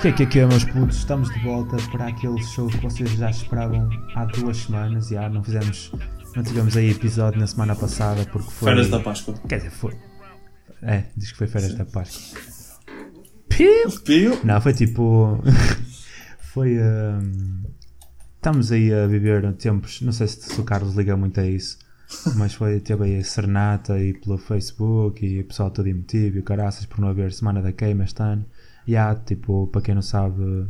O que é que aqui é, meus putos? Estamos de volta para aquele show que vocês já esperavam há duas semanas. Já não fizemos, não tivemos aí episódio na semana passada porque foi. Férias da Páscoa. Quer dizer, foi. É, diz que foi férias da Páscoa. Piu! Pio? Não, foi tipo. foi. hum, estamos aí a viver tempos. Não sei se o Carlos liga muito a isso. Mas foi, teve aí a serenata e pelo Facebook e o pessoal todo emotivo e o caraças por não haver semana da queima este ano. Há, tipo, para quem não sabe,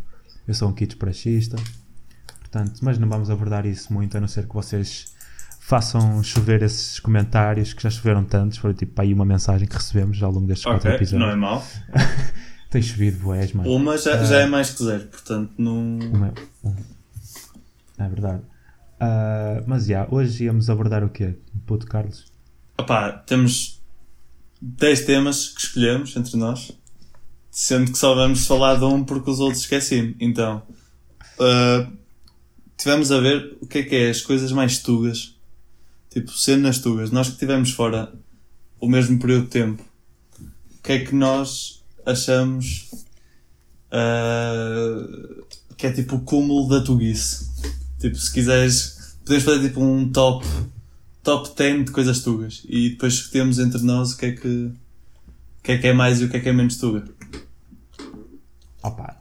eu sou um kit praxista. Portanto, mas não vamos abordar isso muito, a não ser que vocês façam chover esses comentários que já choveram tantos. Foi tipo aí uma mensagem que recebemos ao longo destes quatro Ok, episódios. não é mau. Tem chovido, boés, mano. Uma já, já é mais que zero, portanto não. Uma- um. É verdade. Ah, mas já, hoje íamos abordar o quê? Puto Carlos? Opá, temos 10 temas que escolhemos entre nós, sendo que só vamos falar de um porque os outros esqueci Então, uh, tivemos a ver o que é que é as coisas mais tugas, tipo cenas tugas. Nós que estivemos fora o mesmo período de tempo, o que é que nós achamos uh, que é tipo o cúmulo da tuguice? Tipo, se quiseres, podemos fazer tipo um top top 10 de coisas tugas e depois discutimos entre nós o que é que o que é que é mais e o que é que é menos tuga. Opa,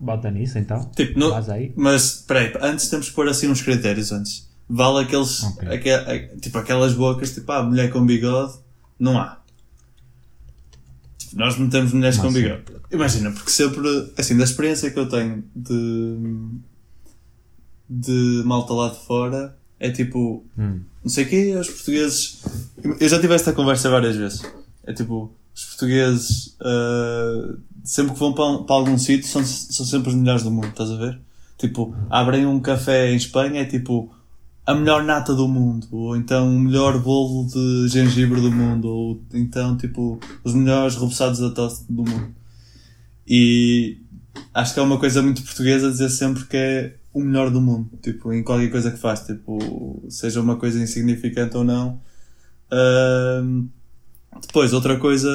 bota nisso então. Tipo, no, mas espera aí, antes temos que pôr assim uns critérios antes. Vale aqueles, Ok. aque- a- tipo aquelas bocas, tipo, ah, mulher com bigode, não há. Tipo, nós não temos mulheres com bigode. Imagina, porque sempre, assim, da experiência que eu tenho de, de malta lá de fora, é tipo, Hum. não sei o quê, os portugueses. Eu já tive esta conversa várias vezes. É tipo, os portugueses, ah, sempre que vão para, para algum sítio, são, são sempre os melhores do mundo, estás a ver? Tipo, abrem um café em Espanha, é tipo a melhor nata do mundo, ou então o melhor bolo de gengibre do mundo, ou então tipo os melhores repousados da tosse do mundo. E acho que é uma coisa muito portuguesa dizer sempre que é o melhor do mundo, tipo, em qualquer coisa que faz, tipo, seja uma coisa insignificante ou não. Ahm, depois, outra coisa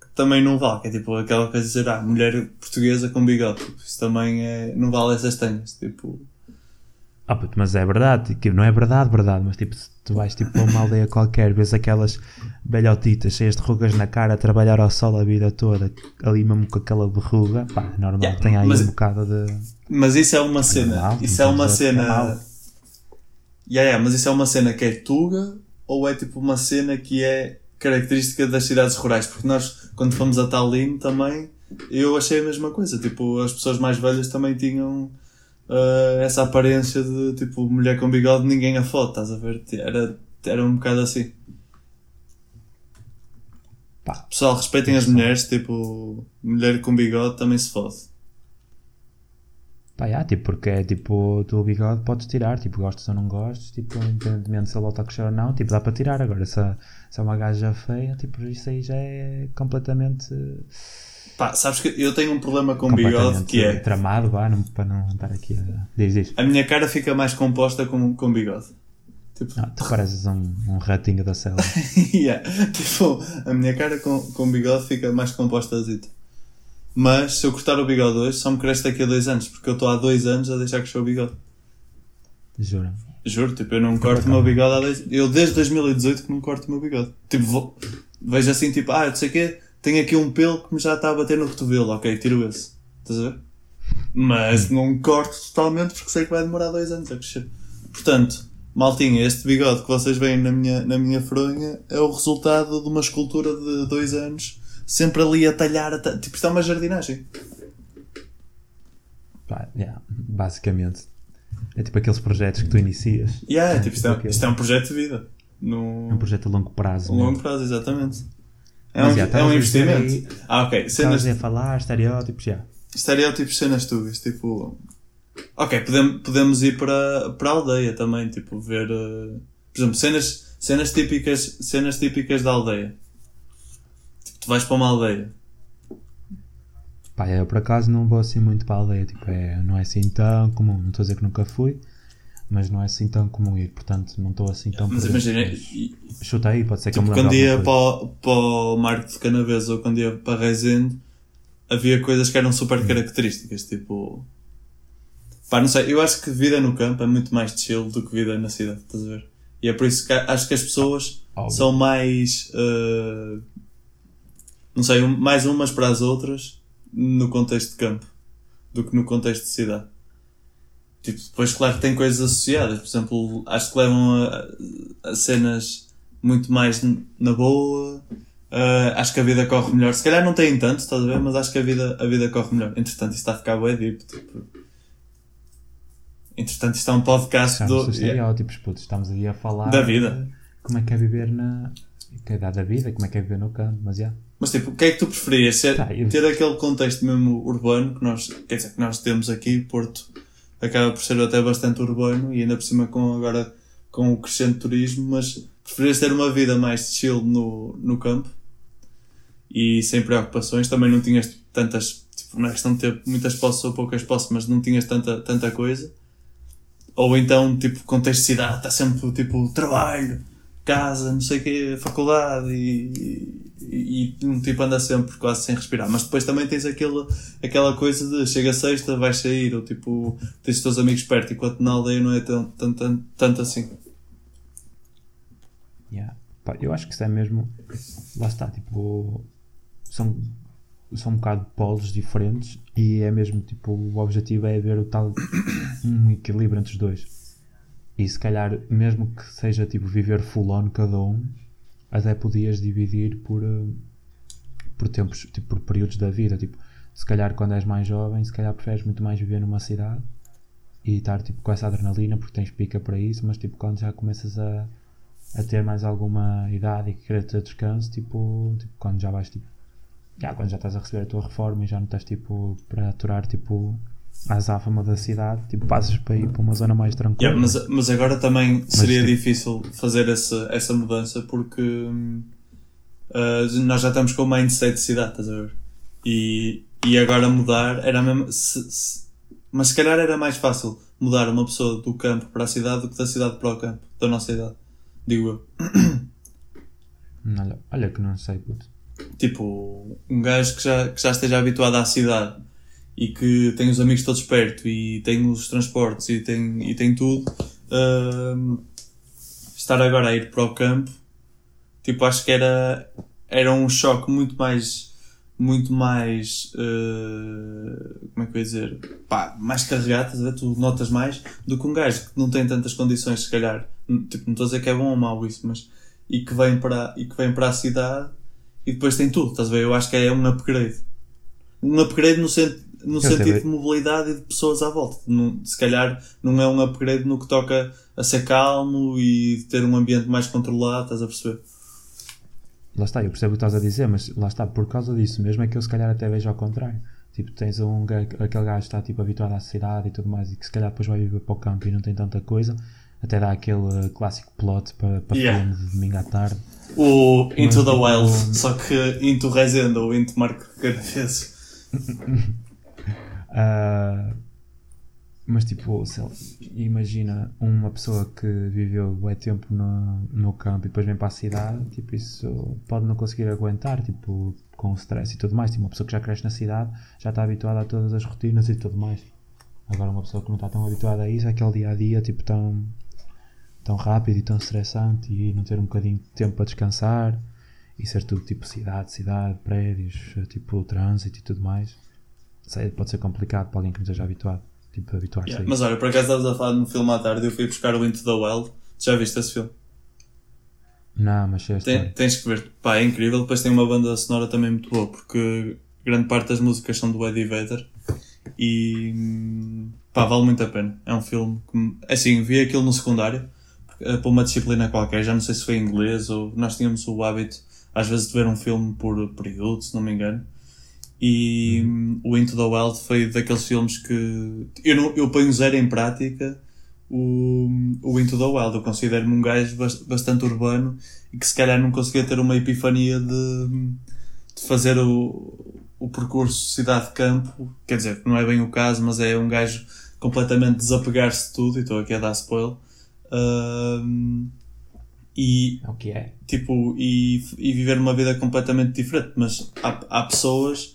que também não vale, que é tipo aquela coisa de dizer, ah, mulher portuguesa com bigode, tipo, isso também é, não vale essas tenhas, tipo, Ah, puto, mas é verdade, que não é verdade, verdade, mas tipo, tu vais tipo, para uma aldeia qualquer, vês aquelas velhotitas cheias de rugas na cara a trabalhar ao sol a vida toda, ali mesmo com aquela verruga, pá, é normal, Yeah, tem aí mas- um bocado de. Mas isso é uma cena. mal, isso é uma é cena. Yeah, yeah, mas isso é uma cena que é tuga ou é tipo uma cena que é característica das cidades rurais? Porque nós, quando fomos a Tallinn também, eu achei a mesma coisa. Tipo, as pessoas mais velhas também tinham ah, essa aparência de tipo mulher com bigode, ninguém a foto, estás a ver? Era, era um bocado assim. Pá. Pessoal, respeitem as mulheres, tipo, mulher com bigode também se fode. Pá, yeah, tipo, porque é tipo, tu o bigode podes tirar, tipo, gostas ou não gostas, tipo, independentemente se ele volta a crescer ou não, tipo, dá para tirar. Agora, se, se é uma gaja feia, tipo, isso aí já é completamente. Pá, sabes que eu tenho um problema com bigode que é. tramado, vá, não, para não estar aqui a. Diz, diz. A minha cara fica mais composta com, com bigode. Tipo, Não, tu pareces um, um ratinho da cela. yeah. tipo, a minha cara com, com bigode fica mais composta Mas se eu cortar o bigode hoje, só me cresce daqui a dois anos, porque eu estou há dois anos a deixar crescer o bigode. Juro. Juro, tipo, eu não corto o meu bigode há dois Eu desde 2018 que não corto o meu bigode. Tipo, vou, vejo assim, tipo, ah, não sei o quê, tenho aqui um pelo que me já está a bater no cotovelo, ok, tiro esse. Estás a ver? Mas não corto totalmente porque sei que vai demorar dois anos a crescer. Portanto, maltinha, este bigode que vocês veem na minha, na minha fronha é o resultado de uma escultura de dois anos, sempre ali a talhar, a ta- tipo, isto é uma jardinagem. Yeah, basicamente. É tipo aqueles projetos que tu inicias. Yeah, tipo, isto, é, Ok. isto é um projeto de vida. No, É um projeto a longo prazo. a mesmo. longo prazo, exatamente. É Mas um, já, é um investimento. Ah, ok. Cenas, a falar, estereótipos, já. estereótipos, cenas tugas, tipo. Ok, podemos, podemos ir para, para a aldeia também, tipo, ver. eh, por exemplo, cenas, cenas, típicas, cenas típicas da aldeia. Tipo, tu vais para uma aldeia. Pá, eu por acaso não vou assim muito para a aldeia. Tipo, é, não é assim tão comum. Não estou a dizer que nunca fui, mas não é assim tão comum ir. Portanto, não estou assim tão. Mas imagina, Chuta aí, pode ser que eu me tipo, quando ia para para o Marco de Canaveses ou quando ia para Rezende, havia coisas que eram super características, tipo. Pá, não sei, eu acho que vida no campo é muito mais chill do que vida na cidade, estás a ver? E é por isso que acho que as pessoas Óbvio. são mais. uh, não sei, mais umas para as outras no contexto de campo do que no contexto de cidade. Tipo, depois, claro que tem coisas associadas, por exemplo, acho que levam a, a cenas muito mais na boa. Uh, acho que a vida corre melhor. Se calhar não tem tanto, estás a ver? Mas acho que a vida, a vida corre melhor. Entretanto, isto está a ficar bué deep. Tipo. Entretanto, isto é um podcast Estamos do. estereótipos, puto. Estamos aí a falar Da vida. de como é que é viver na. Que é da vida, como é que é viver no campo, mas já. Mas tipo, o que é que tu preferias? Ser, Tá, ter aquele contexto mesmo urbano que nós, quer dizer, que nós temos aqui, Porto acaba por ser até bastante urbano e ainda por cima com agora com o crescente turismo, mas preferias ter uma vida mais chill no, no campo e sem preocupações, também não tinhas tantas, tipo, não é questão de ter muitas posses ou poucas posses, mas não tinhas tanta, tanta coisa. Ou então, tipo, contexto de cidade, está sempre, tipo, trabalho, casa, não sei o quê, faculdade e, e, e tipo anda sempre quase sem respirar. Mas depois também tens aquele, aquela coisa de chega sexta, vais sair, ou tipo, tens os teus amigos perto, enquanto na aldeia não é tão, tão, tanto assim. Yeah. Eu acho que isso é mesmo. Lá está, tipo. São, são um bocado polos diferentes e é mesmo tipo. O objetivo é ver o tal. um equilíbrio entre os dois. E se calhar, mesmo que seja tipo viver full on cada um, até podias dividir por. eh, por tempos, tipo, por períodos da vida. Tipo, se calhar quando és mais jovem, se calhar preferes muito mais viver numa cidade e estar tipo com essa adrenalina porque tens pica para isso, mas tipo quando já começas a, a ter mais alguma idade e querer ter descanso, tipo, tipo quando já vais tipo, já quando já estás a receber a tua reforma e já não estás tipo para aturar tipo a azáfama da cidade, tipo passas para ir para uma zona mais tranquila. Yeah, mas, mas agora também seria tipo- difícil fazer essa, essa mudança porque ah, nós já estamos com o mindset de cidade, estás a ver? E, e agora mudar era mesmo. se- se- mas se calhar era mais fácil mudar uma pessoa do campo para a cidade do que da cidade para o campo, da nossa idade. Digo eu. Olha, olha que não sei, puto. Tipo, um gajo que já, que já esteja habituado à cidade e que tem os amigos todos perto e tem os transportes e tem, e tem tudo, hum, estar agora a ir para o campo, tipo, acho que era, era um choque muito mais, muito mais, eh, como é que eu ia dizer, pá, mais carregado, tu notas mais do que um gajo que não tem tantas condições, se calhar, tipo, não estou a dizer que é bom ou mau isso, mas, e que vem para, e que vem para a cidade e depois tem tudo, estás a ver? Eu acho que é um upgrade. Um upgrade no, sen no Quer sentido de mobilidade e de pessoas à volta. Não- se calhar não é um upgrade no que toca a ser calmo e ter um ambiente mais controlado, estás a perceber? Lá está, eu percebo o que estás a dizer, mas lá está, por causa disso mesmo é que eu se calhar até vejo ao contrário. Tipo, tens um aquele gajo que está tipo, habituado à cidade e tudo mais e que se calhar depois vai viver para o campo e não tem tanta coisa, até dá aquele eh, clássico plot para, para Yeah. filme de domingo à tarde. O Into Mas, the tipo, Wild, só que Into Resenda ou Into Marco Caravezes. Ah, mas tipo, imagina uma pessoa que viveu bué tempo no, no campo e depois vem para a cidade, tipo, isso pode não conseguir aguentar, tipo, com o stress e tudo mais. Tipo, uma pessoa que já cresce na cidade já está habituada a todas as rotinas e tudo mais. Agora uma pessoa que não está tão habituada a isso, aquele dia a dia, tipo, tão, tão rápido e tão estressante e não ter um bocadinho de tempo para descansar e ser tudo tipo cidade, cidade, prédios, tipo trânsito e tudo mais. Sei, pode ser complicado para alguém que não esteja habituado. Tipo, habituar-se Yeah, a Mas olha, por acaso estavas a falar no filme à tarde eu fui buscar o Into the Wild. Já viste esse filme? Não, mas a Tem- tens que ver. Pá, é incrível. Depois tem uma banda sonora também muito boa, porque grande parte das músicas são do Eddie Vedder. E pá, vale muito a pena. É um filme que. me- Assim, vi aquilo no secundário, eh, para uma disciplina qualquer, já não sei se foi em inglês ou. Nós tínhamos o hábito, às vezes, de ver um filme por período, se não me engano. E hum, o Into the Wild foi daqueles filmes que. Eu, não, eu ponho zero em prática o, o Into the Wild. Eu considero-me um gajo bas- bastante urbano e que se calhar não conseguia ter uma epifania de, de fazer o, o percurso cidade-campo. Quer dizer, não é bem o caso, mas é um gajo completamente desapegar-se de tudo. E estou aqui a dar spoiler. Ahm, e É o que é. tipo, e, e viver uma vida completamente diferente. Mas há, há pessoas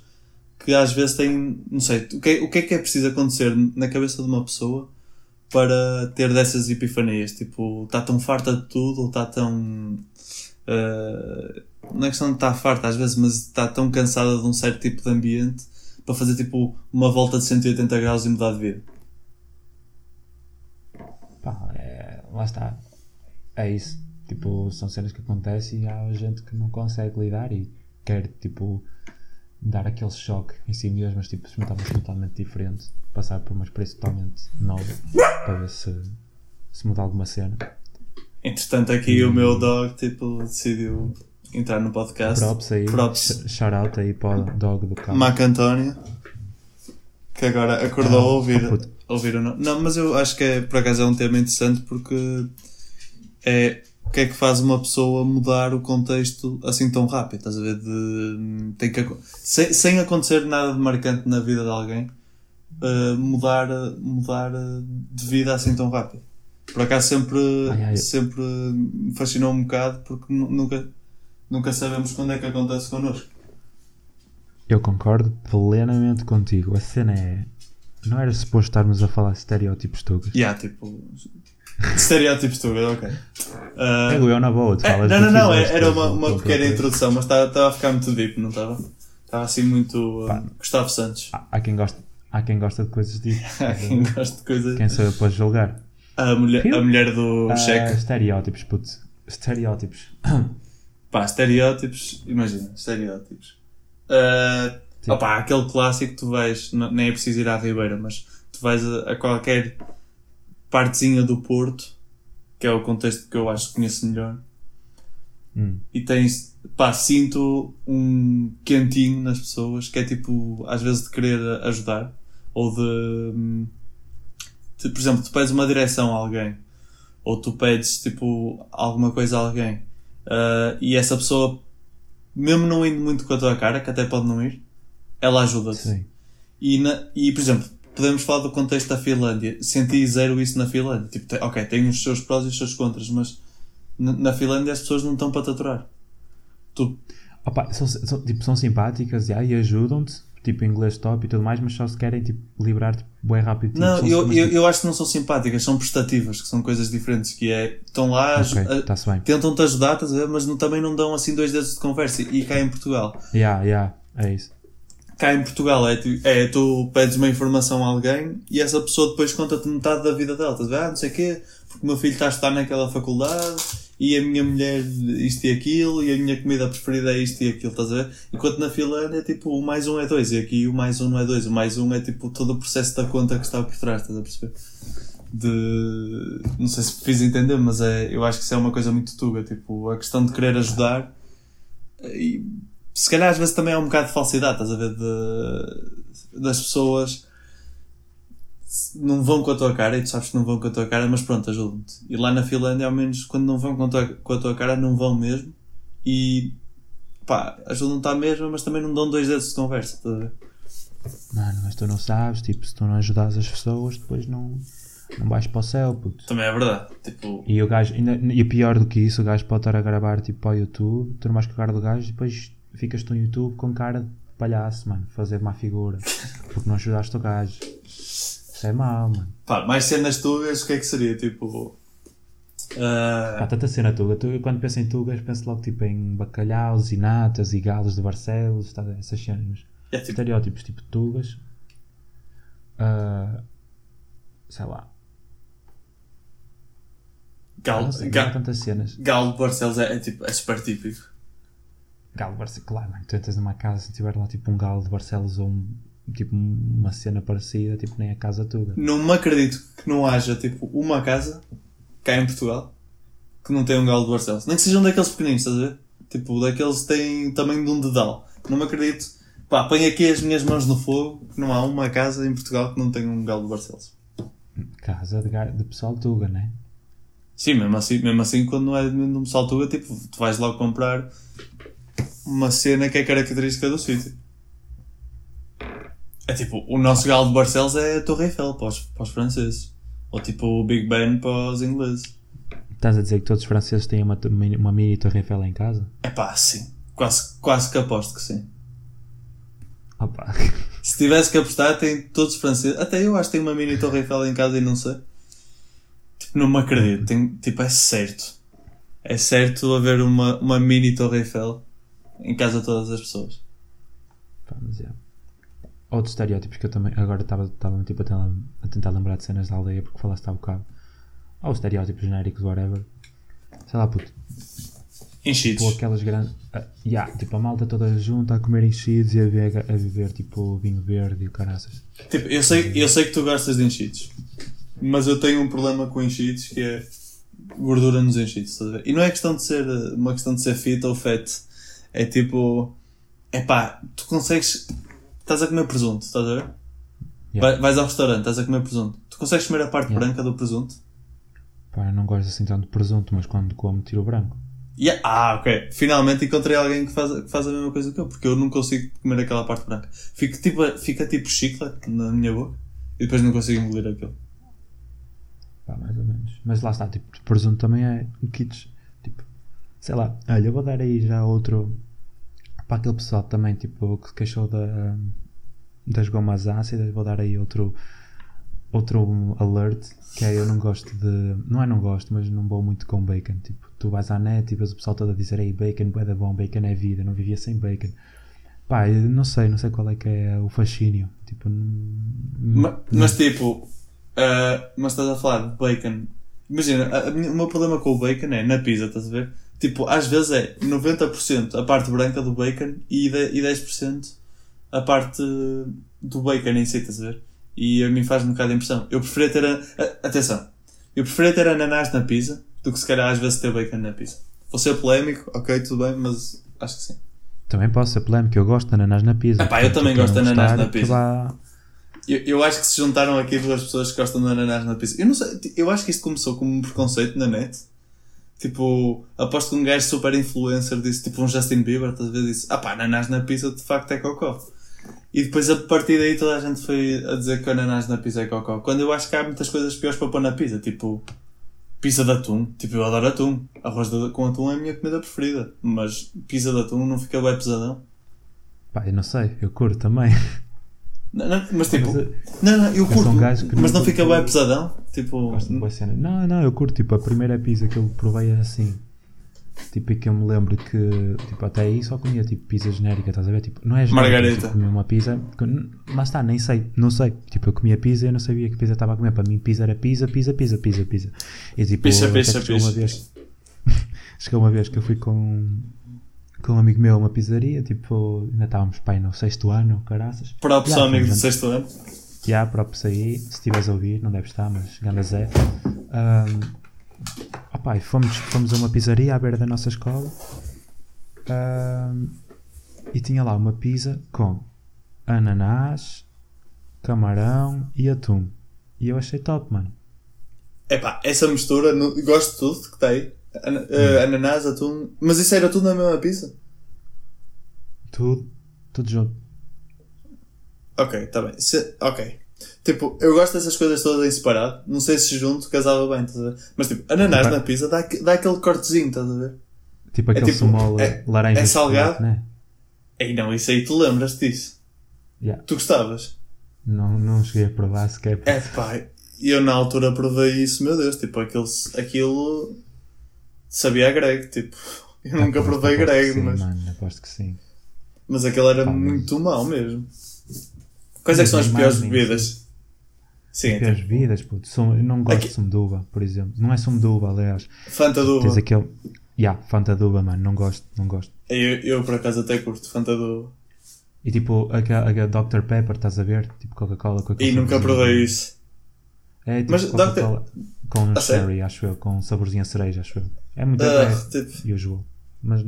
que às vezes têm, não sei, o que, é- o que é que é preciso acontecer na cabeça de uma pessoa para ter dessas epifanias? Tipo, está tão farta de tudo ou está tão. eh, não é questão de estar farta às vezes, mas está tão cansada de um certo tipo de ambiente para fazer tipo uma volta de 180 graus e mudar de vida. Pá, é, lá está. É isso. Tipo, são cenas que acontecem e há gente que não consegue lidar e quer, tipo, dar aquele choque em si mesmo, mas, tipo, experimentar uma coisa totalmente diferente, passar por uma experiência totalmente nova para ver se, se muda alguma cena. Entretanto, aqui o meu dog tipo, decidiu entrar no podcast. Props aí, Props. sh- shout out aí para o dog do carro. Mac António, que agora acordou Ah, a ouvir, oh, puto. ouvir o nome. Não, mas eu acho que é, por acaso é um tema interessante porque é o que é que faz uma pessoa mudar o contexto assim tão rápido, estás a ver? De, tem que, sem, sem acontecer nada de marcante na vida de alguém, eh, mudar, mudar de vida assim tão rápido. Por acaso sempre, Ai, ai. sempre me fascinou um bocado porque nu- nunca, nunca sabemos quando é que acontece connosco. Eu concordo plenamente contigo. A cena é. Não era suposto estarmos a falar de estereótipos tugas. Yeah, tipo. Estereótipos tu, ok. Ah, É, eu na boa, tu é, falas não, não, não, é- era do- uma, uma pequena introdução, mas estava a ficar muito deep, não estava? Estava assim muito. Pá. ah, Gustavo Santos. Há, há quem gosta, há quem gosta de coisas disso. Há quem gosta de coisas. Quem sou eu para julgar? A mulher, a mulher do Ah, cheque. estereótipos, puto. Estereótipos. Pá, estereótipos, imagina, estereótipos. Sim. opá, aquele clássico que tu vais, não- nem é preciso ir à Ribeira, mas tu vais a, a qualquer partezinha do Porto, que é o contexto que eu acho que conheço melhor, Hum. e tens, pá, sinto um quentinho nas pessoas, que é tipo, às vezes de querer ajudar, ou de, hum, de, por exemplo, tu pedes uma direção a alguém, ou tu pedes, tipo, alguma coisa a alguém, ah, e essa pessoa, mesmo não indo muito com a tua cara, que até pode não ir, ela ajuda-te. E, na- e, por exemplo, podemos falar do contexto da Finlândia. Senti zero isso na Finlândia. Tipo, ok, tem os seus prós e os seus contras, mas na, Finlândia as pessoas não estão para te aturar. Tu, Opa, são, são, tipo, são simpáticas já, e ajudam-te, tipo inglês top e tudo mais, mas só se querem tipo, livrar-te bem rápido. Tipo, não, são- eu, mas, eu, eu acho que não são simpáticas, são prestativas, que são coisas diferentes. Que é, estão lá, Ok, a- está-se bem. tentam-te ajudar, mas não- também não dão assim dois dedos de conversa. E cá em Portugal, Yeah, yeah, é isso. Cá em Portugal é, é tu pedes uma informação a alguém e essa pessoa depois conta-te metade da vida dela. Estás? Ah, não sei o quê, porque o meu filho está a estudar naquela faculdade e a minha mulher isto e aquilo e a minha comida preferida é isto e aquilo. Estás a ver? Enquanto na Finlândia é tipo o mais um é dois e aqui o mais um não é dois. O mais um é tipo todo o processo da conta que está por trás. Estás a perceber? De. Não sei se fiz entender, mas é, eu acho que isso é uma coisa muito tuga. Tipo, a questão de querer ajudar. E se calhar às vezes também é um bocado de falsidade, estás a ver? De, das pessoas não vão com a tua cara e tu sabes que não vão com a tua cara, mas pronto, ajudam-te. E lá na Finlândia, ao menos, quando não vão com a tua, com a tua cara, não vão mesmo. E pá, ajudam-te à mesma, mas também não dão dois dedos de conversa, estás a ver? Mano, mas tu não sabes, tipo, se tu não ajudas as pessoas, depois não, não vais para o céu, puto. Também é verdade. Tipo, E o gajo, ainda, e pior do que isso, o gajo pode estar a gravar tipo para o YouTube, tu não vais cara do gajo e depois ficas tu no YouTube com cara de palhaço, mano, fazer má figura, porque não ajudaste o gajo. Isso é mau, mano. pá, mais cenas tugas, o que é que seria? Tipo. ah, Há tanta cena tuga, tu, quando penso em tugas penso logo tipo em bacalhaus e natas e galos de Barcelos, tá, essas cenas. é tipo, Estereótipos tipo tugas. Ah, sei lá. galo, não sei, ga- tantas cenas. galo de Barcelos é, é, tipo, é super típico. Galo de Barcelos, claro, mano, tu entras numa casa se tiver lá tipo um galo de Barcelos ou um, tipo uma cena parecida, tipo nem a casa tuga. Não me acredito que não haja tipo uma casa cá em Portugal que não tenha um galo de Barcelos. Nem que sejam daqueles pequeninos, estás a ver? Tipo, daqueles que têm tamanho de um dedal. Não me acredito. Pá, ponho aqui as minhas mãos no fogo que não há uma casa em Portugal que não tenha um galo de Barcelos. Casa de, de pessoal tuga, né? Sim, mesmo assim, mesmo assim quando não é de um saltuga, tipo, tu vais logo comprar uma cena que é característica do sítio. É tipo, o nosso galo de Barcelos é a Torre Eiffel para os, para os franceses. Ou tipo o Big Ben para os ingleses. Estás a dizer que todos os franceses têm uma, uma mini Torre Eiffel em casa? É pá, sim. Quase, quase que aposto que sim. Opa. Se tivesse que apostar, tem todos os franceses. Até eu acho que tenho uma mini Torre Eiffel em casa e não sei. Tipo, não me acredito. Tem, tipo, é certo. É certo haver uma, uma mini Torre Eiffel em casa de todas as pessoas. Pá, mas é. Outros estereótipos que eu também. Agora estava tipo, a, tentar, a tentar lembrar de cenas da aldeia porque falaste há bocado. Ou estereótipos genéricos, whatever. Sei lá, puto. Enchidos. Tipo aquelas grandes. ah, yeah, tipo a malta toda junta a comer enchidos e a, ver, a viver tipo vinho verde e o caraças. Tipo, eu sei, eu sei que tu gostas de enchidos. Mas eu tenho um problema com enchidos que é gordura nos enchidos. E não é questão de ser uma questão de ser fit ou fat. É tipo. É pá, tu consegues. Estás a comer presunto, estás a ver? Yeah. Vai- vais ao restaurante, estás a comer presunto. Tu consegues comer a parte Yeah. branca do presunto? Pá, eu não gosto assim tanto de presunto, mas quando como tiro o branco. Yeah. Ah, ok. Finalmente encontrei alguém que faz, que faz a mesma coisa que eu, porque eu não consigo comer aquela parte branca. Fica tipo, fica tipo chiclete na minha boca e depois não consigo engolir aquilo. Pá, mais ou menos. Mas lá está, tipo, presunto também é kits. Sei lá, olha, eu vou dar aí já outro. Para aquele pessoal também, tipo, que se queixou da, das gomas ácidas, vou dar aí outro. Outro alert, que é eu não gosto de. Não é não gosto, mas não vou muito com bacon. Tipo, tu vais à net e vês o pessoal todo a dizer ei, bacon é bom, bacon é vida, não vivia sem bacon. Pá, eu não sei, não sei qual é que é o fascínio. Tipo, não- Ma- Mas tipo, ah, mas estás a falar de bacon. Imagina, a- a o meu problema com o bacon é na pizza, estás a ver? Tipo, às vezes é 90% a parte branca do bacon e, de, e 10% a parte do bacon em si, estás a ver? E a mim faz um bocado de impressão. Eu preferia ter. A, atenção, eu preferia ter ananás na pizza do que se calhar às vezes ter bacon na pizza. Vou ser polémico, ok, tudo bem, mas acho que sim. Também posso ser polémico, eu gosto de ananás na pizza. Epá, eu também gosto de ananás na que pizza. vá- Eu, eu acho que se juntaram aqui duas pessoas que gostam de ananás na pizza. Eu não sei, eu acho que isto começou como um preconceito na net. Tipo, aposto que um gajo super influencer disse, tipo um Justin Bieber, estás a disse, ah pá, ananás na pizza de facto é cocó. E depois a partir daí toda a gente foi a dizer que ananás na pizza é cocó. Quando eu acho que há muitas coisas piores para pôr na pizza, tipo, pizza de atum. Tipo, eu adoro atum. Arroz de- com atum é a minha comida preferida. Mas pizza de atum não fica bem pesadão. Pá, eu não sei, eu curto também. Não, não, mas tipo, Mas, eh, não, não, eu curto, gajo que mas não não fica bem pesadão. Tipo, Gosto de boa cena. Não, não, eu curto, tipo, a primeira pizza que eu provei é assim. Tipo, e que eu me lembro que, tipo, até aí só comia, tipo, pizza genérica, estás a ver? Tipo, não é genérica, Margarita. mas, tipo, comia uma pizza, lá está, nem sei, não sei. Tipo, eu comia pizza e eu não sabia que pizza estava a comer. Para mim, pizza era pizza, pizza, pizza, pizza, pizza. E tipo, uma picha. vez, chegou uma vez que eu fui com, com um amigo meu a uma pizzaria, tipo, ainda estávamos, pai, no sexto ano, caraças. próprio Yeah, amigo do sexto ano. Já, próprio aí, se estiveres a ouvir, não deve estar, mas ganda Zé. Ahm, opá, e fomos, fomos a uma pizzaria à beira da nossa escola ahm, e tinha lá uma pizza com ananás, camarão e atum. E eu achei top, mano. Epá, essa mistura, no- gosto de tudo que tem. Ana- eh, ananás, atum. Mas isso era tudo na mesma pizza? Tudo, tudo junto. Ok, tá bem. Se- ok. Tipo, eu gosto dessas coisas todas em separado. Não sei se junto casava bem, estás a ver? Mas tipo, ananás Epá. na pizza dá, dá aquele cortezinho, estás a ver? Tipo aquele tipo, é- laranja é de chocolate, salgado? né? Ei, não, isso aí tu lembras disso. Yeah. Tu gostavas? Não, não cheguei a provar sequer. É pá, eu na altura provei isso, meu Deus, tipo, aquilo, aquilo sabia a grego, tipo, eu nunca provei grego, sim, mas, Mano, aposto que sim. mas aquilo era mas- muito mau mesmo. Quais é que são as piores bebidas? Sim, é Piores tipo, vidas, puto. Eu não gosto Aqui- de sumo de uva, por exemplo. Não é sumo de uva, aliás. Fanta de uva. Tens aquele. Ya, Fanta de uva, mano. Não gosto, não gosto. Eu, eu por acaso até curto Fanta de uva. E tipo, aquela, aquela Dr. Pepper, estás a ver? Tipo Coca-Cola com aquele E nunca provei isso. É tipo Mas Coca-Cola com A sério? cherry, acho eu. Com um saborzinho a cereja, acho eu. É muito é, tipo, usual. Mas.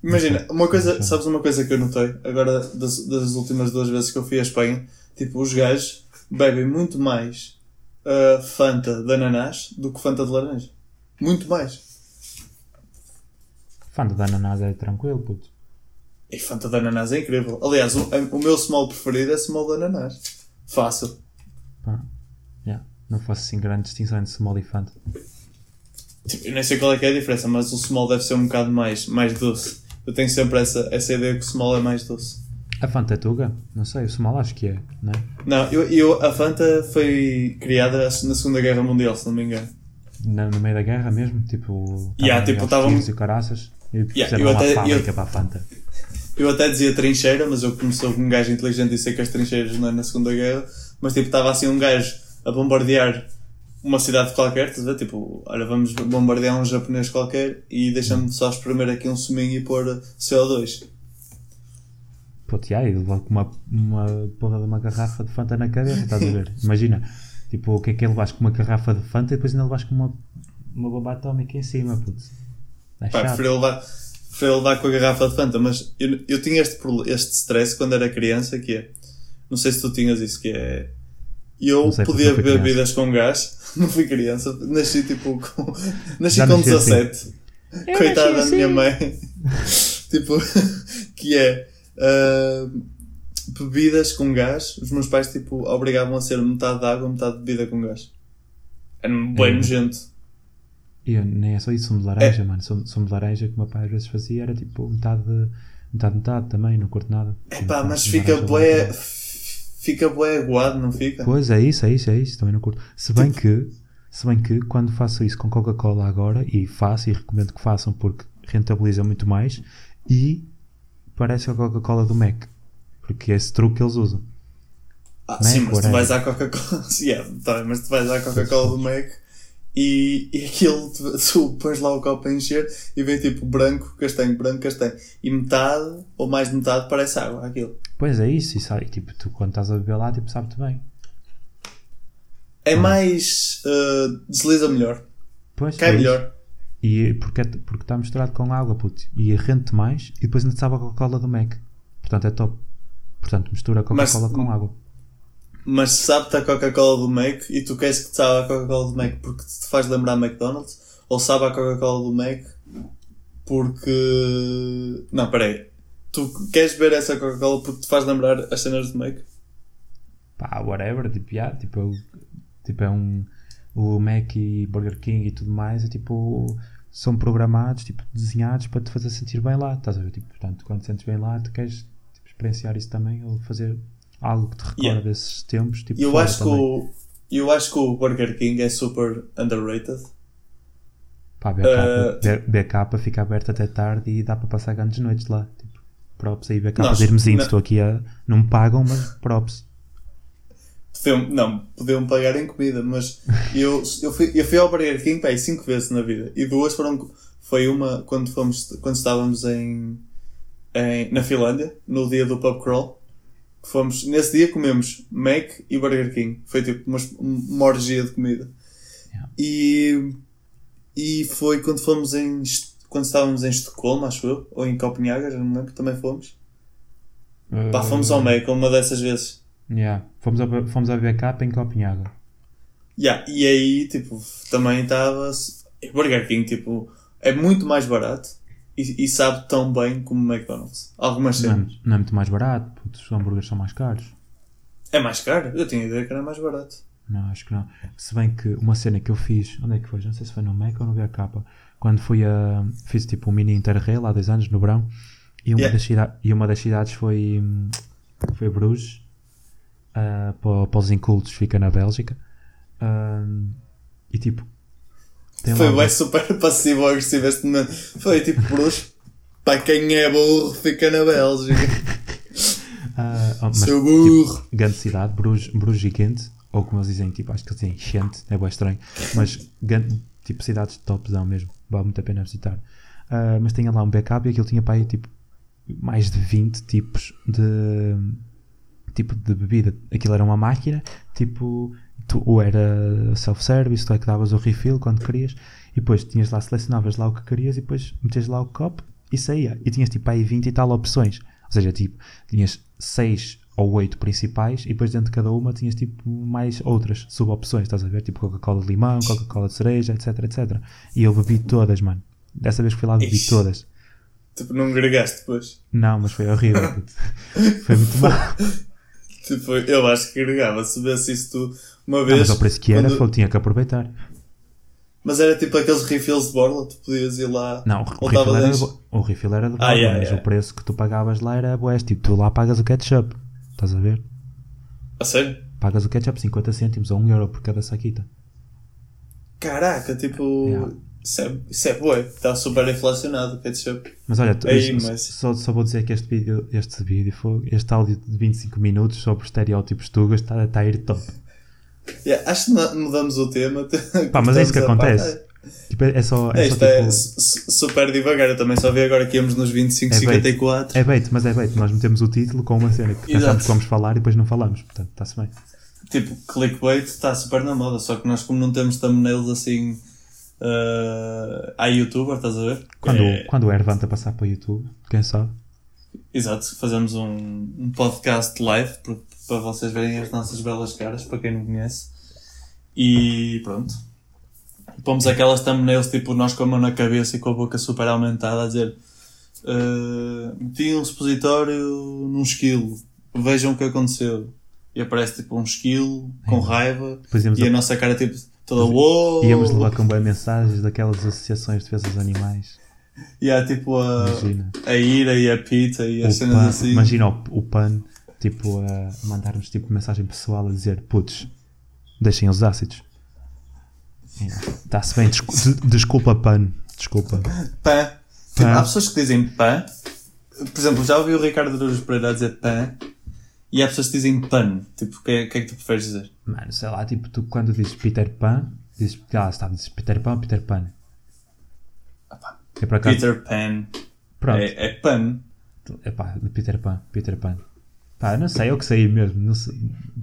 imagina, uma coisa, sabes uma coisa que eu notei agora das, das últimas duas vezes que eu fui à Espanha? Tipo, os gajos bebem muito mais ah, Fanta de ananás do que Fanta de laranja. Muito mais. Fanta de ananás é tranquilo, puto. E Fanta de ananás é incrível. Aliás, o, o meu small preferido é small de ananás. Fácil. Pá. Ya. Não fosse assim grande distinção entre small e Fanta. Tipo, eu nem sei qual é que é a diferença, mas o small deve ser um bocado mais, mais doce. eu tenho sempre essa, essa ideia que o Small é mais doce. A Fanta é Tuga? Não sei, o Small acho que é, não é? Não, eu, eu, a Fanta foi criada na Segunda Guerra Mundial, se não me engano. Na- no meio da guerra mesmo, tipo. Yeah, tipo, estavam- e caraças. E Yeah, eu uma até- fábrica eu- para a Fanta. Eu até dizia trincheira, mas eu como sou um gajo inteligente e sei que as trincheiras não é na Segunda Guerra, mas tipo, estava assim um gajo a bombardear uma cidade qualquer, ver? Tipo, olha, vamos bombardear um japonês qualquer e deixa-me só espremer aqui um suminho e pôr CO2. Puto, yeah, e levou com uma, uma porra de uma garrafa de Fanta na cabeça, estás a ver? Imagina, tipo, o que é que é levares com uma garrafa de Fanta e depois ainda levares com uma, uma bomba atómica em cima, puto. É Pá, preferi levar, preferi levar com a garrafa de Fanta, mas eu, eu tinha este, este stress quando era criança, que é, não sei se tu tinhas isso, que é, eu sei, porque podia beber criança. bebidas com gás, não fui criança, nasci tipo com, nasci Já com nasci assim. 17. Coitada da minha mãe. tipo, que é, ah, bebidas com gás, os meus pais tipo obrigavam a ser metade de água, metade de bebida com gás. Era bem Hum. nojento. E eu nem é só isso, sumo de laranja, mano. Sumo, sumo de laranja que o meu pai às vezes fazia era tipo metade, metade, metade também, não curto nada. Epá, Tipo, mas fica laranja, bué. Fica bué aguado, não fica? Pois é isso, é isso, é isso, também não curto. Se bem que, se bem que quando faço isso com Coca-Cola agora, e faço e recomendo que façam porque rentabiliza muito mais, e parece a Coca-Cola do Mac. Porque é esse truque que eles usam. Ah, Mac, sim, mas tu vais à Coca-Cola. Sim, é, tá mas tu vais à Coca-Cola do Mac e, e aquilo, tu, tu pões lá o copo a encher e vem tipo branco, castanho, branco, castanho. E metade, ou mais de metade, parece água, aquilo. Pois é isso, e sabe, tipo, tu quando estás a beber lá, tipo, sabe-te bem. É mais. ah, desliza melhor. Pois, Cai é melhor. E porque porque está misturado com água, puto. E rende mais e depois ainda te sabe a Coca-Cola do Mac. Portanto, é top. Portanto, mistura a Coca-Cola com água. Mas sabe-te a Coca-Cola do Mac e tu queres que te saiba a Coca-Cola do Mac porque te faz lembrar McDonald's? Ou sabe a Coca-Cola do Mac porque. Não, peraí. Tu queres beber essa Coca-Cola porque te faz lembrar as cenas do Mac? Pá, whatever. Tipo, yeah, tipo, é o- tipo, é um. O Mac e Burger King e tudo mais é tipo. São programados, tipo, desenhados para te fazer sentir bem lá. Estás a ver? Tipo, portanto, quando te sentes bem lá, tu queres tipo, experienciar isso também ou fazer algo que te recorda Yeah. desses tempos. Tipo, eu acho, que o, eu acho que o Burger King é super underrated. Pá, BK, BK fica aberto até tarde e dá para passar grandes noites lá. Props aí, BK Nós- não- Estou aqui a. Não me pagam, mas props. Podiam, não, podiam pagar em comida, mas eu, eu, fui, eu fui ao Burger King pá, aí cinco vezes na vida e duas foram. Foi uma quando, fomos, quando estávamos em, em, na Finlândia, no dia do pub crawl. Fomos, nesse dia comemos Mac e Burger King. Foi tipo uma, uma orgia de comida. Yeah. E, e foi quando fomos em. Quando estávamos em Estocolmo, acho eu, ou em Copenhaga, já não me lembro, também fomos. Pá, fomos ao Mac uma dessas vezes. Yeah. Fomos, a, fomos a BK em Copenhaga. Yeah, e aí, tipo, também estava. Burger King, tipo, é muito mais barato e, e sabe tão bem como o McDonald's. Algumas Não é, cenas. não é muito mais barato, puto, os hambúrgueres são mais caros. É mais caro? Eu tinha a ideia que era mais barato. Não, acho que não. Se bem que uma cena que eu fiz, onde é que foi? Não sei se foi no Mac ou no BK. Quando fui a. Fiz tipo um mini Interrail há dois anos no verão. E uma, Yeah. das, cida- e uma das cidades foi. Foi Bruges. ah, para, para os incultos, fica na Bélgica. Ahm, e tipo. Foi bem super passivo-agressivo este momento. Foi tipo, bruxo. Para quem é burro, fica na Bélgica. ah, mas, Seu burro. grande cidade, Bruges, Bruges gigante, ou como eles dizem, tipo, acho que eles dizem enchente, é bem estranho, mas grande, tipo cidades de topzão mesmo, vale muito a pena visitar. Ah, mas tinha lá um backup e aquilo tinha para aí tipo mais de 20 tipos de tipo de bebida. Aquilo era uma máquina, tipo, tu, ou era self-service, tu é que davas o refill quando querias, e depois tinhas lá, selecionavas lá o que querias e depois metias lá o copo e saía. E tinhas tipo aí 20 e tal opções. Ou seja, tipo, tinhas 6 ou 8 principais e depois dentro de cada uma tinhas tipo mais outras sub-opções, estás a ver? Tipo Coca-Cola de limão, Coca-Cola de cereja, etc, etc. E eu bebi todas, mano. Dessa vez que fui lá bebi Ixi. todas. Tipo, não gregaste depois. Não, mas foi horrível. foi muito mal. Tipo, eu acho que gregava se vesse isso tu uma vez. mas ao preço que era, quando- foi, tinha que aproveitar. Mas era tipo aqueles refills de borla, tu podias ir lá. Não, o refill, era, o refill era de Ah, borla, yeah, mas yeah. o preço que tu pagavas lá era bué. Tipo, tu lá pagas o ketchup. Estás a ver? A sério? Pagas o ketchup 50 cêntimos ou 1 euro por cada saquita. Caraca, tipo. Yeah. Isso é, isso é bué. Está super inflacionado o ketchup. Mas olha, tu- s- mas- só, só vou dizer que este vídeo, este vídeo foi, este áudio de 25 minutos sobre estereótipos tugas está, está a ir top. Yeah, acho que mu- mudamos o tema. Pá, mas é isso que acontece. Tipo, é só, é É, só isto é tipo. su- super devagar. Eu também só vi agora que íamos nos 25,54. É bait, mas é bait. Nós metemos o título com uma cena que pensamos que vamos falar e depois não falamos. Portanto, está-se bem. Tipo, clickbait está super na moda. Só que nós, como não temos thumbnails assim. Uh, à youtuber, estás a ver? Quando, É, quando o Ervanta passar para o YouTube, quem sabe? Exato, fazemos um, um podcast live para, para vocês verem as nossas belas caras, para quem não conhece. E pronto. Pomos aquelas thumbnails tipo nós com a mão na cabeça e com a boca super aumentada a dizer "Ah, meti um supositório num esquilo, vejam o que aconteceu. E aparece tipo um esquilo com raiva e a a, nossa cara tipo toda uou! íamos levar com bem mensagens daquelas associações de defesa dos animais. E há tipo a, Imagina. a ira e a pita e as cenas assim. Imagina o, o PAN tipo, a mandar-nos tipo, mensagem pessoal a dizer: Putz, deixem os ácidos. Está-se bem, descu- de- desculpa, PAN. Desculpa. Tipo, Pã. há pessoas que dizem pã. Por exemplo, já ouvi o Ricardo Douros Pereira dizer pã. E há pessoas que dizem pan. Tipo, o que, é, que é que tu preferes dizer? Mano, sei lá, tipo, tu quando dizes Peter Pan, dizes, ah, está, dizes Peter Pan ou Peter Pan? É por acaso, Peter Pan. pronto, É, é pan. é pá, de Peter Pan, Peter Pan. Pá, não sei, o que sei mesmo, não sei,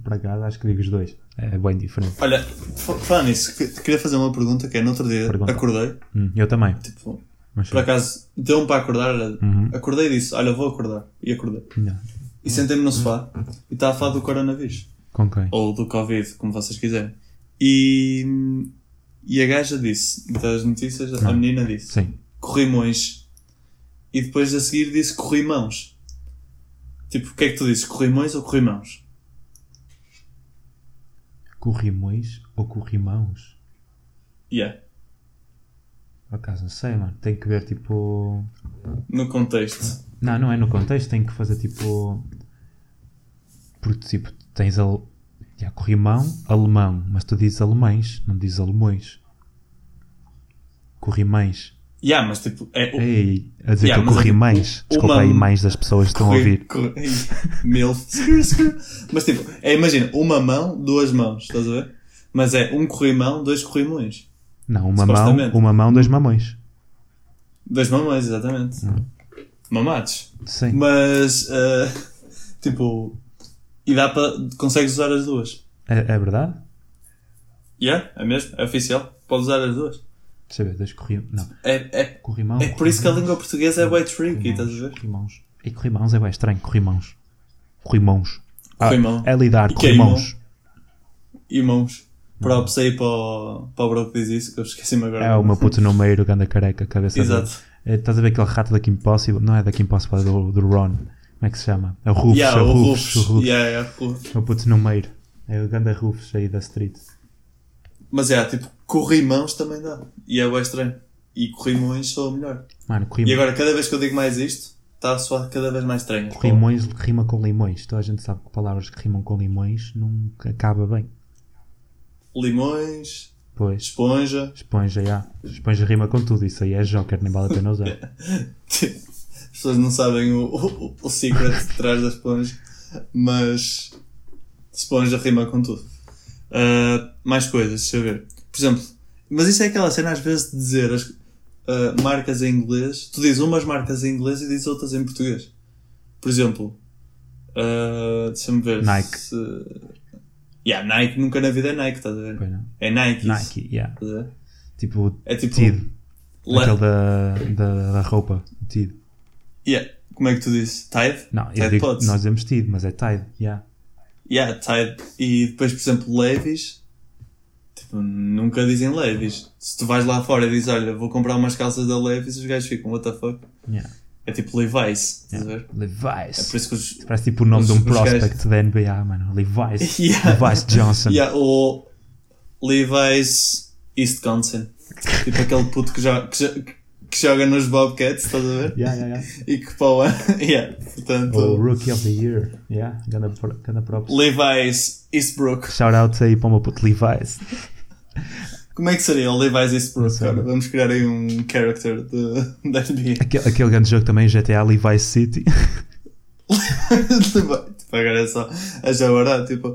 por acaso acho que digo os dois, é bem diferente. Olha, falando nisso, queria fazer uma pergunta que é no outro dia Pergunta. acordei. Hum, eu também, Tipo, mas por acaso, deu-me para acordar. Uhum. Acordei e disse: Olha, vou acordar. E acordei. não. E sentei-me no sofá e estava a falar do coronavírus. com quem? Ou do Covid, como vocês quiserem. E, e a gaja disse, das notícias, a Não. menina disse: Sim, corrimões. E depois a seguir disse corrimãos. Tipo, o que é que tu dizes? Corrimões ou corrimãos? corrimões ou corrimãos? Yeah. Por acaso, não sei, mano, tem que ver tipo... No contexto. Não, não é no contexto, tem que fazer tipo. Porque tipo, tens al... já, corrimão, alemão, mas tu dizes alemães, não dizes alemões. Corrimães. Yeah, mas tipo, é o. Ei, a dizer Yeah, que eu é corri tipo, mães. Desculpa uma- aí, mães das pessoas que estão a corri- ouvir. corri- Mil. Mas tipo, é, imagina, uma mão, duas mãos, estás a ver? Mas é um corrimão, dois corrimões. Não, uma mão, uma mão, dois mamões. Dois mamões, exatamente. Hum. Mamados. Sim. Mas, ah, tipo, e dá para. Consegues usar as duas. É, é verdade? Yeah, é mesmo, é oficial. Pode usar as duas. Ver, dois corrimãos. Não, É, é, corrimão. é por isso que a língua portuguesa é bem tricky, estás a ver? Corrimãos. E corrimãos é bem estranho, corrimãos. Corrimãos. Ah, Corrimão. é lidar, E queimão. corrimãos. E mãos. Props aí para o, para o bro que diz isso, que eu esqueci-me agora. É o meu puto no meio, ganda careca, cabeça Exato. É, estás a ver aquele rato da Kim Possible? Não é da Kim Possible, é do, do Ron. Como é que se chama? É o Rufus, Yeah, é o Rufus, o Rufus. Yeah, yeah, Rufus. É o puto no meio. É o ganda Rufus aí da street. Mas é, tipo, corrimãos também dá. E é bem estranho. E corrimões sou o melhor. Mano, E corrimões, agora, cada vez que eu digo mais isto, está a soar cada vez mais estranho. corrimões rima com limões. Toda a gente sabe que palavras que rimam com limões nunca acaba bem. Limões, Pois, esponja. esponja, já. Esponja rima com tudo. Isso aí é joker, nem vale a pena usar. As pessoas não sabem o, o, o secret de trás da esponja, mas esponja rima com tudo. Ah, mais coisas, deixa eu ver. Por exemplo, mas isso é aquela cena às vezes de dizer as ah, marcas em inglês. Tu dizes umas marcas em inglês e dizes outras em português. Por exemplo, ah, deixa-me ver. Nike. Se... Yeah, Nike nunca na vida é Nike, estás a ver? É Nike. Nike, yeah. Tipo, É tipo. tido. Le- Aquele da, da, da roupa, tido. Yeah. Como é que tu dizes? Tide? Não, eu Tide digo, Pods. nós dizemos tido, mas é tide, yeah. Yeah, Tide. E depois, por exemplo, Levis. Tipo, nunca dizem Levis. Se tu vais lá fora e dizes, olha, vou comprar umas calças da Levis, os gajos ficam, what the fuck? yeah. É tipo Levi's, estás a ver? É Levi's. por isso que os. Parece tipo o nome de um Os- os prospect gajos- da NBA, mano. Levi's. Yeah. Levi's Johnson. Yeah, ou Levi's Wisconsin. Tipo aquele puto que, joga, que, jo- que joga nos Bobcats, estás a ver? Yeah, yeah, yeah. E que ano. yeah, portanto. O Rookie of the Year. Yeah, ganda, ganda props. Levi's Eastbrook. Shout out aí para o meu puto Levi's. Como é que seria o Levi's Eastbrook? Cara, vamos criar aí um character de, da NBA. Aquele, aquele grande jogo também, GTA Levi's City. tipo, agora é só a jabará, tipo.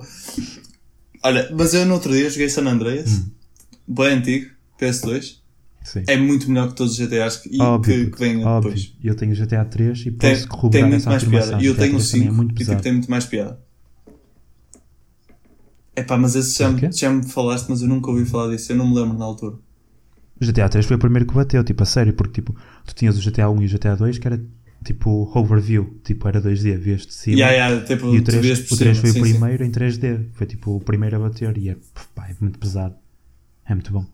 Olha, mas eu no outro dia joguei San Andreas, Hum. bem antigo, PS2. Sim. É muito melhor que todos os GTAs que, e óbvio, que, que vêm depois. Eu tenho GTA 3 e Tem, posso tem corroborar muito essa mais piada. E eu GTA tenho o 3 também 5 é muito e tipo, tem muito mais piada. Epá, mas esse já, O quê? me- já me falaste, mas eu nunca ouvi falar disso, eu não me lembro na altura. O GTA 3 foi o primeiro que bateu, tipo, a sério, porque tipo, tu tinhas o GTA 1 e o GTA 2 que era tipo overview, tipo, era 2D, vias de cima. Yeah, yeah, tipo, E o tu vias 3, por o 3 cima, foi sim, o sim. primeiro em 3D, foi tipo o primeiro a bater e é, pá, é muito pesado. É muito bom.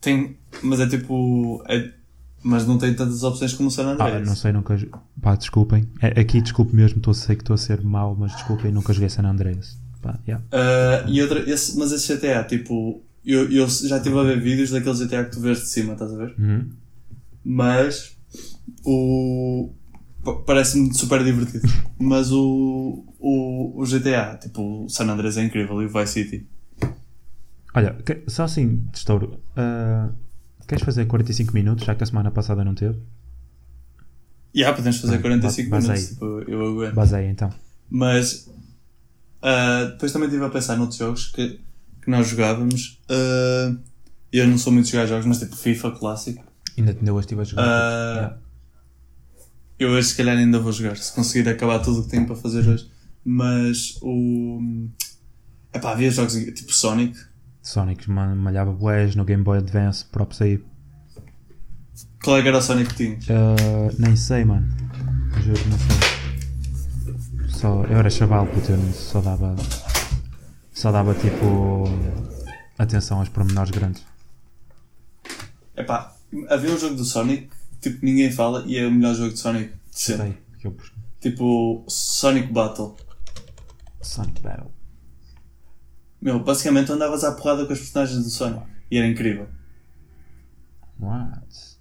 Tem, mas é tipo. é- mas não tem tantas opções como o San Ah, Andreas. não sei, nunca. Pá, desculpem. É, aqui, desculpe mesmo, estou, sei que estou a ser mau, mas desculpem, nunca joguei San Andreas. Pá, yeah. Ah, e outra, esse- mas esse GTA, tipo, eu, eu já estive a ver vídeos daqueles GTA que tu vês de cima, estás a ver? Uhum. Mas o. pa- Parece-me super divertido. Mas o, o, o GTA, tipo, o San Andreas é incrível e o Vice City. Olha, que- só assim, de estouro. ah, queres fazer 45 minutos, já que a semana passada não teve? E yeah, podemos fazer Vai, 45 vai- vai minutos, tipo, eu aguento. Baseia então. Mas ah, depois também estive a pensar noutros jogos que, que nós jogávamos. Ah, eu não sou muito de jogar jogos, mas tipo FIFA clássico. Ainda, ainda hoje estive a jogar. Ah, Yeah. Eu hoje se calhar ainda vou jogar, se conseguir acabar tudo o que tenho para fazer hoje. Mas o. Epá, havia jogos tipo Sonic. Sonic ma- malhava boés no Game Boy Advance, props aí. Qual é que era o Sonic que tinhas? Ah, nem sei, mano. Juro, não sei. Só, eu era chaval, puto, eu só dava. Só dava tipo. Atenção aos pormenores grandes. Epá, havia um jogo do Sonic tipo, ninguém fala e é o melhor jogo de Sonic de sempre. Sei, que eu Tipo Sonic Battle. Sonic Battle. Meu, basicamente andavas à porrada com as personagens do Sonic e era incrível. What?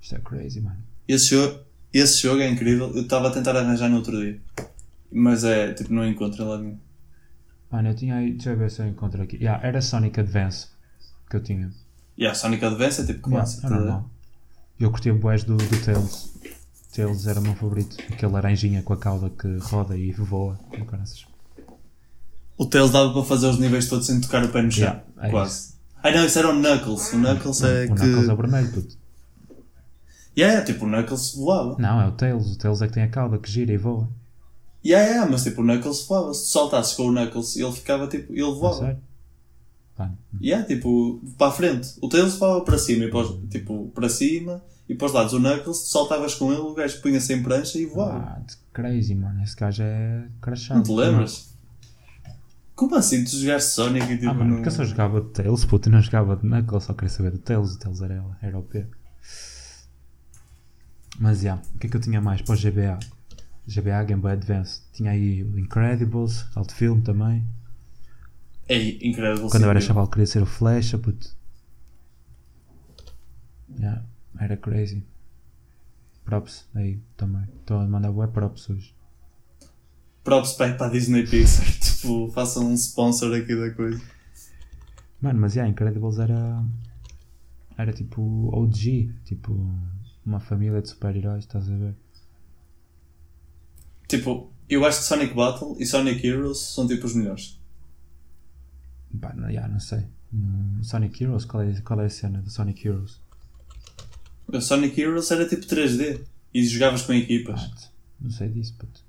Isto é crazy, mano. Esse jogo, esse jogo é incrível. Eu estava a tentar arranjar no outro dia. Mas é, tipo, não encontro lado nenhum. Mano, eu tinha aí. Deixa eu ver se eu encontro aqui. Yeah, era Sonic Advance que eu tinha. Yeah, Sonic Advance é tipo Yeah, clássico. é tá normal. Eu curtia boés do, do Tails. Tails era o meu favorito. Aquele laranjinha com a cauda que roda e voa. O Tails dava para fazer os níveis todos sem tocar o pé no chão. Yeah, é quase. Ai não, isso era o Knuckles. O Knuckles é o que. Knuckles é vermelho, puto. Yeah, yeah, tipo, o Knuckles voava. Não, é o Tails. O Tails é que tem a cauda que gira e voa. Yeah, yeah, mas tipo, o Knuckles voava. Se tu saltasses com o Knuckles, ele ficava tipo. Ele voava. Pá, Yeah, tipo, para a frente. O Tails voava para cima e para os, tipo, para cima e para os lados. O Knuckles, tu saltavas com ele, o gajo punha-se em prancha e voava. What? Crazy, mano. Esse gajo é crachado. não te lembras? Como assim? Tu jogaste Sonic e tipo. Ah, mano, não... porque eu só jogava de Tails, puto, eu não jogava de Knuckles, só queria saber do Tails, o Tails era, era OP. Mas, já, o que é que eu tinha mais para o GBA? GBA Game Boy Advance. Tinha aí o Incredibles, alto filme também. É incrível. Quando eu era chaval queria ser o Flecha, puto. Yeah, era crazy. Props aí também. Estou a mandar web props hoje. Props para para a Disney Pixar. tipo, façam um sponsor aqui da coisa. Mano, mas yeah, Incredibles era. Era tipo OG, tipo uma família de super-heróis, estás a ver? Tipo, eu acho que Sonic Battle e Sonic Heroes são tipo os melhores. Pá, não, yeah, não sei. Hum, Sonic Heroes? Qual é, qual é a cena do Sonic Heroes? O Sonic Heroes era tipo 3D e jogavas com equipas. Ah, não sei disso, puto.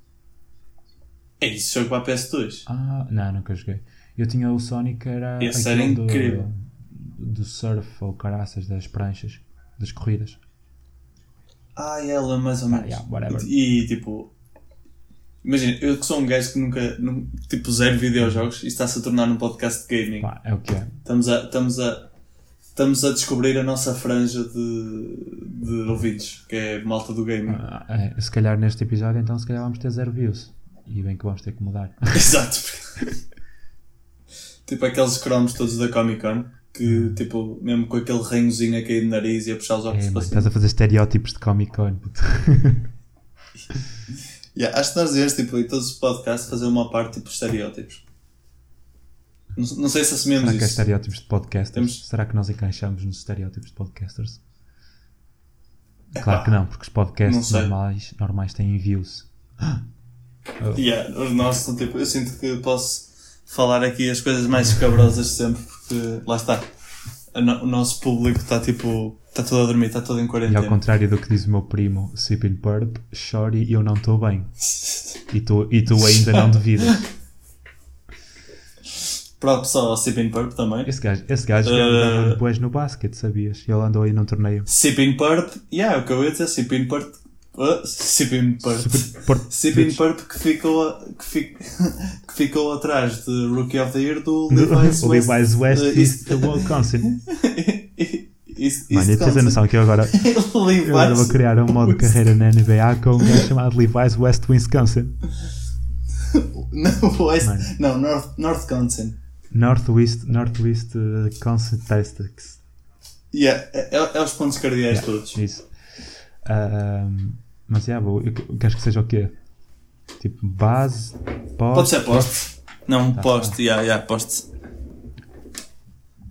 É isso, jogo para a PS2. Ah, não, nunca joguei. Eu tinha o Sonic, era Esse era do, incrível. do surf ou caraças das pranchas, das corridas. Ah, ela mais ou Ah, menos. yeah, whatever. E, tipo. Imagina, eu que sou um gajo que nunca. nu- tipo, zero videojogos e está-se a tornar um podcast de gaming. Pá, é o que é. Estamos a. Estamos a Estamos a descobrir a nossa franja de, de ouvintes, que é malta do gaming. Ah, é, Se calhar neste episódio, então, se calhar vamos ter zero views. E bem que vamos ter que mudar. Exato. tipo aqueles cromos todos da Comic Con. que, tipo, mesmo com aquele ranhozinho a cair do nariz e a puxar os óculos É, para cima. estás a fazer estereótipos de Comic Con. puto. Yeah, acho que nós devíamos, tipo, em todos os podcasts, fazer uma parte tipo estereótipos. Não, não sei se assumimos Será que é isso. estereótipos de podcasters? Temos- Será que nós encaixamos nos estereótipos de podcasters? Epá, Claro que não, porque os podcasts normais, normais têm views. Yeah, os nossos são tipo, eu sinto que posso falar aqui as coisas mais escabrosas de sempre, porque lá está. O nosso público está tipo, está todo a dormir, está todo em E ao quarentena. contrário do que diz o meu primo, Sipping Purp, chore e eu não estou bem. E tu, e tu ainda não devidas. Só ao Sipping Purp também. Esse gajo, esse gajo Uh, andava depois no basquete, sabias? Ele andou aí num torneio. Sipping Purp, yeah, o que eu ia dizer, Sipping Purp. Uh, Sipping Purp. Super Purp. Sipping Purp que ficou, que, fi- que ficou atrás de Rookie of the Year do Levi's West. Levi's West uh, East Wisconsin. Mano, eu tens a noção que eu agora, eu agora vou criar um modo de carreira na NBA com um gajo chamado Levi's West Wisconsin. Não, West, Mano. não, North, Northconsin. Northwest, Northwest uh, Concentrics. Yeah, é, é- é os pontos cardeais Yeah. todos. Isso. Ahm, mas é, vou, eu queres que seja o quê? Tipo, base, poste. Pode ser poste. Não, Tá, poste, yeah, yeah, poste.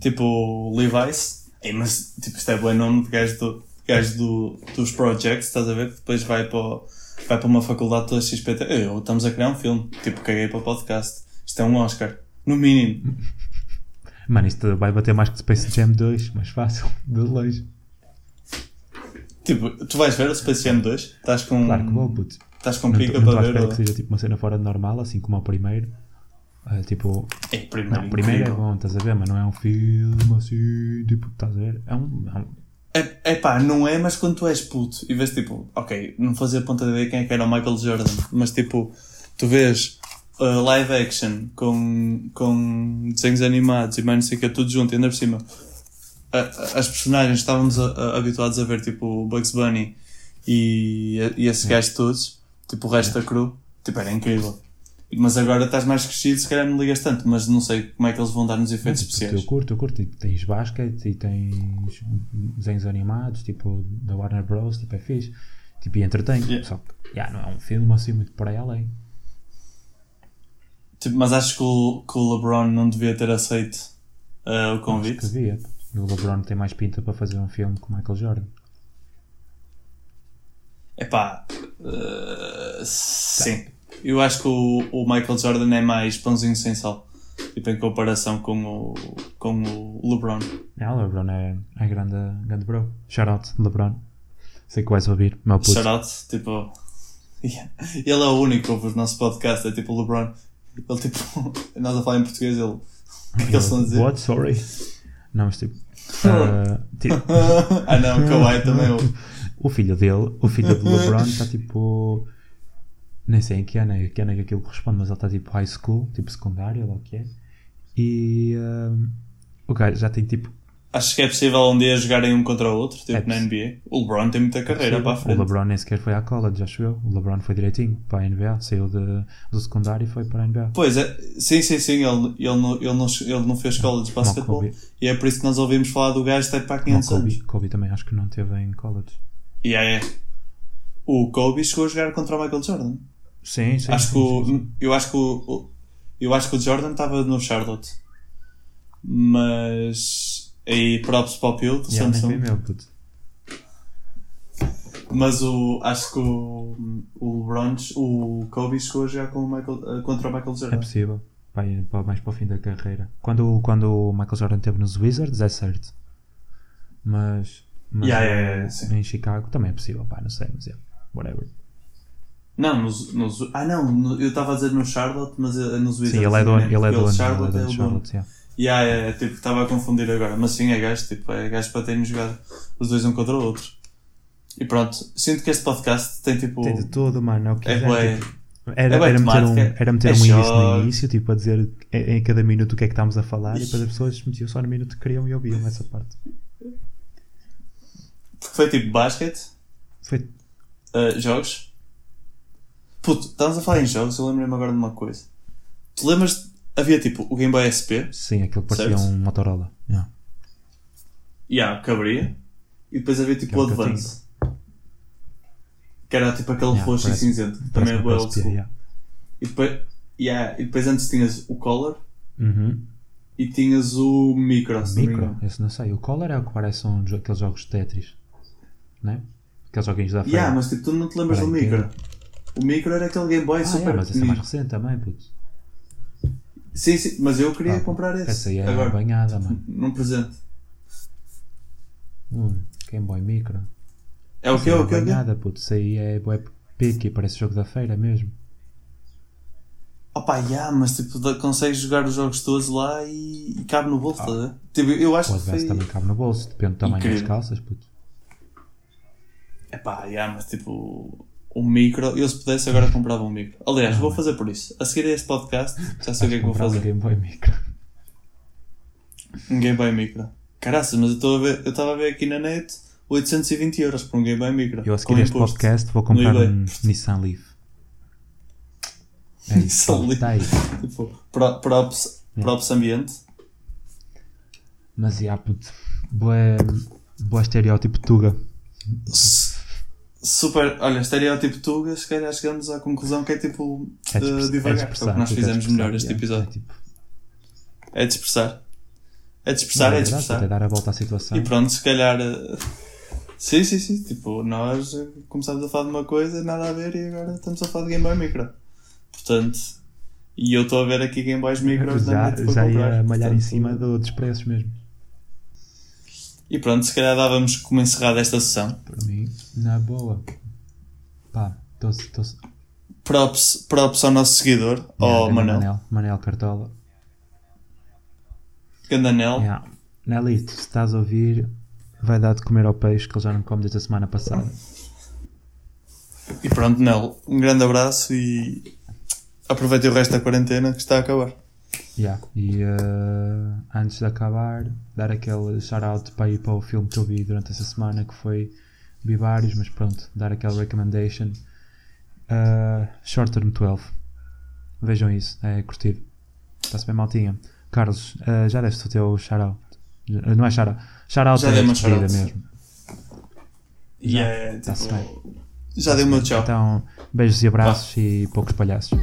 Tipo, Levi's. Ei, mas, tipo, isto é bom nome de gajo, do, gajo do, dos projects, estás a ver? Que depois vai para, o- vai para uma faculdade toda XPT. Eu, estamos a criar um filme. Tipo, caguei para o podcast. Isto é um Oscar. No mínimo. Mano, isto vai bater mais que Space Jam 2, mais fácil, de longe. Tipo, tu vais ver o Space Jam 2? Estás com. Claro que vou, puto. Estás com Não pica para ver? espera ou- que seja tipo uma cena fora de normal, assim como o primeiro. Ah, tipo, Ei, primeiro, não, primeiro é bom, estás a ver, mas não é um filme assim, tipo, estás a ver? É um. É um É, é pá, não é, mas quando tu és puto e vês tipo, ok, não fazia ponta de ideia quem é que era o Michael Jordan, mas tipo, tu vês uh, live action com, com desenhos animados e mais não sei o que, tudo junto, e ainda por cima, a- a- as personagens estávamos a- habituados a ver tipo Bugs Bunny e, e esses gajos todos, tipo o resto da crew, tipo, era incrível. Mas agora estás mais crescido, se calhar não ligas tanto, mas não sei como é que eles vão dar nos efeitos Tipo, especiais. Eu curto, eu curto. E tens basquete e tens desenhos animados, tipo, da Warner Bros. Tipo, é fixe. Tipo, e entretém. Yeah. Só que, yeah, não é um filme assim muito por aí além. Tipo, mas acho que o, que o LeBron não devia ter aceito uh, o Acho convite. que devia. E o LeBron tem mais pinta para fazer um filme com Michael Jordan. Epá, uh, sim. Eu acho que o, o Michael Jordan é mais pãozinho sem sal. Tipo, em comparação com o, com o LeBron. É, o LeBron é, é grande, grande bro. Shout out, LeBron. Sei que vais ouvir, meu puto. Shout out, tipo. yeah. Ele é o único que ouve o nosso podcast, é tipo o LeBron. Ele, tipo, nós a falar em português, ele. O que é que eles estão a dizer? What? Sorry. Não, mas tipo. ah, tipo, ah, não, o Kawhi também ouve. o filho dele, o filho do LeBron está tipo. Nem sei em que ano é que ano é que aquilo corresponde, mas ele está tipo high school, tipo secundário, ou o que é. E ah, o gajo já tem tipo. Acho que é possível um dia jogarem um contra o outro, tipo É na NBA. O LeBron tem muita carreira para a o frente. LeBron nem sequer foi à college, acho eu. O LeBron foi direitinho para a NBA, saiu de, do secundário e foi para a NBA. Pois é, sim, sim, sim, ele, ele, não, ele, não, ele não fez college de o basquetebol Kobe. e é por isso que nós ouvimos falar do gajo até para há Como o 500 anos. Kobe, Kobe também acho que não teve em college. E é, o Kobe chegou a jogar contra o Michael Jordan. Sim, sim. acho sim, que o, sim, eu acho que o, eu acho que o Jordan estava no Charlotte, mas aí props para o Pio do Yeah, Samsung. meu, puto. Mas o, acho que o, o LeBron, o Kobe chegou a jogar com o Michael, eh, contra o Michael É Jordan. possível. Vai para- mais para o fim da carreira. Quando, quando o Michael Jordan esteve nos Wizards, é certo. Mas, mas Yeah, em Chicago também é possível. Pá, não sei, mas é. Whatever. Não, nos, nos, ah não, no- eu estava a dizer no Charlotte, mas é nos Wizards. Sim, ele é dono. Ele é dono. Charlotte ele é é dono. Charlotte, yeah. Yeah, yeah, tipo, estava a confundir agora. Mas sim, é gajo, tipo, é gajo para terem jogado os dois um contra o outro. E pronto, sinto que este podcast tem tipo. Tem de tudo, mano. É o que É bué- tipo, Era, é era meter um, era meter é um início no início, tipo a dizer em, cada minuto o que é que estamos a falar e depois as pessoas metiam só no minuto que queriam e ouviam essa parte. Foi tipo basquete, Foi uh, jogos. Puto, estávamos a falar em jogos, eu lembrei-me agora de uma coisa. Tu lembras? Havia tipo o Game Boy SP. sim, aquilo parecia Certo. um Motorola. Yeah. Yeah, que abria. E depois havia tipo Que é o o que eu Advance. Que era tipo aquele Yeah, roxo e parece- cinzento. Que Parece também é old school. yeah. E depois, yeah, e depois antes tinhas o Color Uhum. e tinhas o Micro. se não me Micro, engano. esse não sei. O Color é o que parece um, jo- aqueles jogos de Tetris. Né? Aqueles joguinhos da feira. Yeah, mas tipo, tu não te lembras do Peraí, Micro. O Micro era aquele Game Boy ah, super yeah, mas esse é mais recente também, puto. Sim, sim, mas eu queria Ah, comprar esse. Essa aí é agora, banhada, mano. num presente. Ui, Game Boy Micro. É o que? é É o que? banhada, puto. Isso aí é bué pique, parece jogo da feira mesmo. Opa, yeah, mas tipo, consegues jogar os jogos todos lá e, e cabe no bolso, tá a ver? Tipo, eu acho O que Advance foi. também cabe no bolso, depende do tamanho das calças, puto. Epá, yeah, mas tipo, um micro, eu se pudesse agora comprava um micro. Aliás, vou fazer por isso. A seguir a este podcast, já sei o que é que vou Comprar um fazer. Game Boy Micro. Um Game Boy Micro. Caraças, mas eu a estava a ver aqui na net 820 euros por um Game Boy Micro. Eu a seguir este imposto. podcast vou comprar um Nissan Leaf. É isso, Nissan Leaf. tá aí. Tipo, pro- props, props ambiente. Mas, yeah, puto, boé, boé estereótipo Tuga. S- Super, olha, estereótipo Tuga, se calhar chegamos à conclusão que é tipo É de de é de é o que nós é fizemos expressar, melhor este yeah. episódio. É tipo, É de expressar. É de expressar, não, é de expressar. até dar a volta à situação. E pronto, se calhar. eh, Sim, sim, sim. Tipo, nós eh, começámos a falar de uma coisa, nada a ver, e agora estamos a falar de Game Boy Micro. Portanto, e eu estou a ver aqui Game Boys Micros na já net para já comprar. ia malhar em Portanto, cima do, dos preços mesmo. E pronto, se calhar dávamos como encerrada esta sessão. Para mim, na boa. Pá, estou. Props, props ao nosso seguidor, ao Manel, Manel. Manel Cartola. Gandanel. Yeah. Nelito, se estás a ouvir, vai dar de comer ao peixe que ele já não come desde a semana passada. E pronto, Nel, um grande abraço e aproveitem o resto da quarentena que está a acabar. Yeah. E eh, antes de acabar, dar aquele shout-out para ir para o filme que eu vi durante essa semana, que foi vi vários, mas pronto, dar aquela recommendation. Uh, Short Term 12. Vejam isso, é curtido. Está-se bem maltinha. Carlos, eh, já deste o teu shout-out. Eh, Não é shout-out. Shout-out Já é dei uma shout-out. mesmo. E é Tá-se tipo. Já dei o meu tchau. Então, beijos e abraços e poucos palhaços.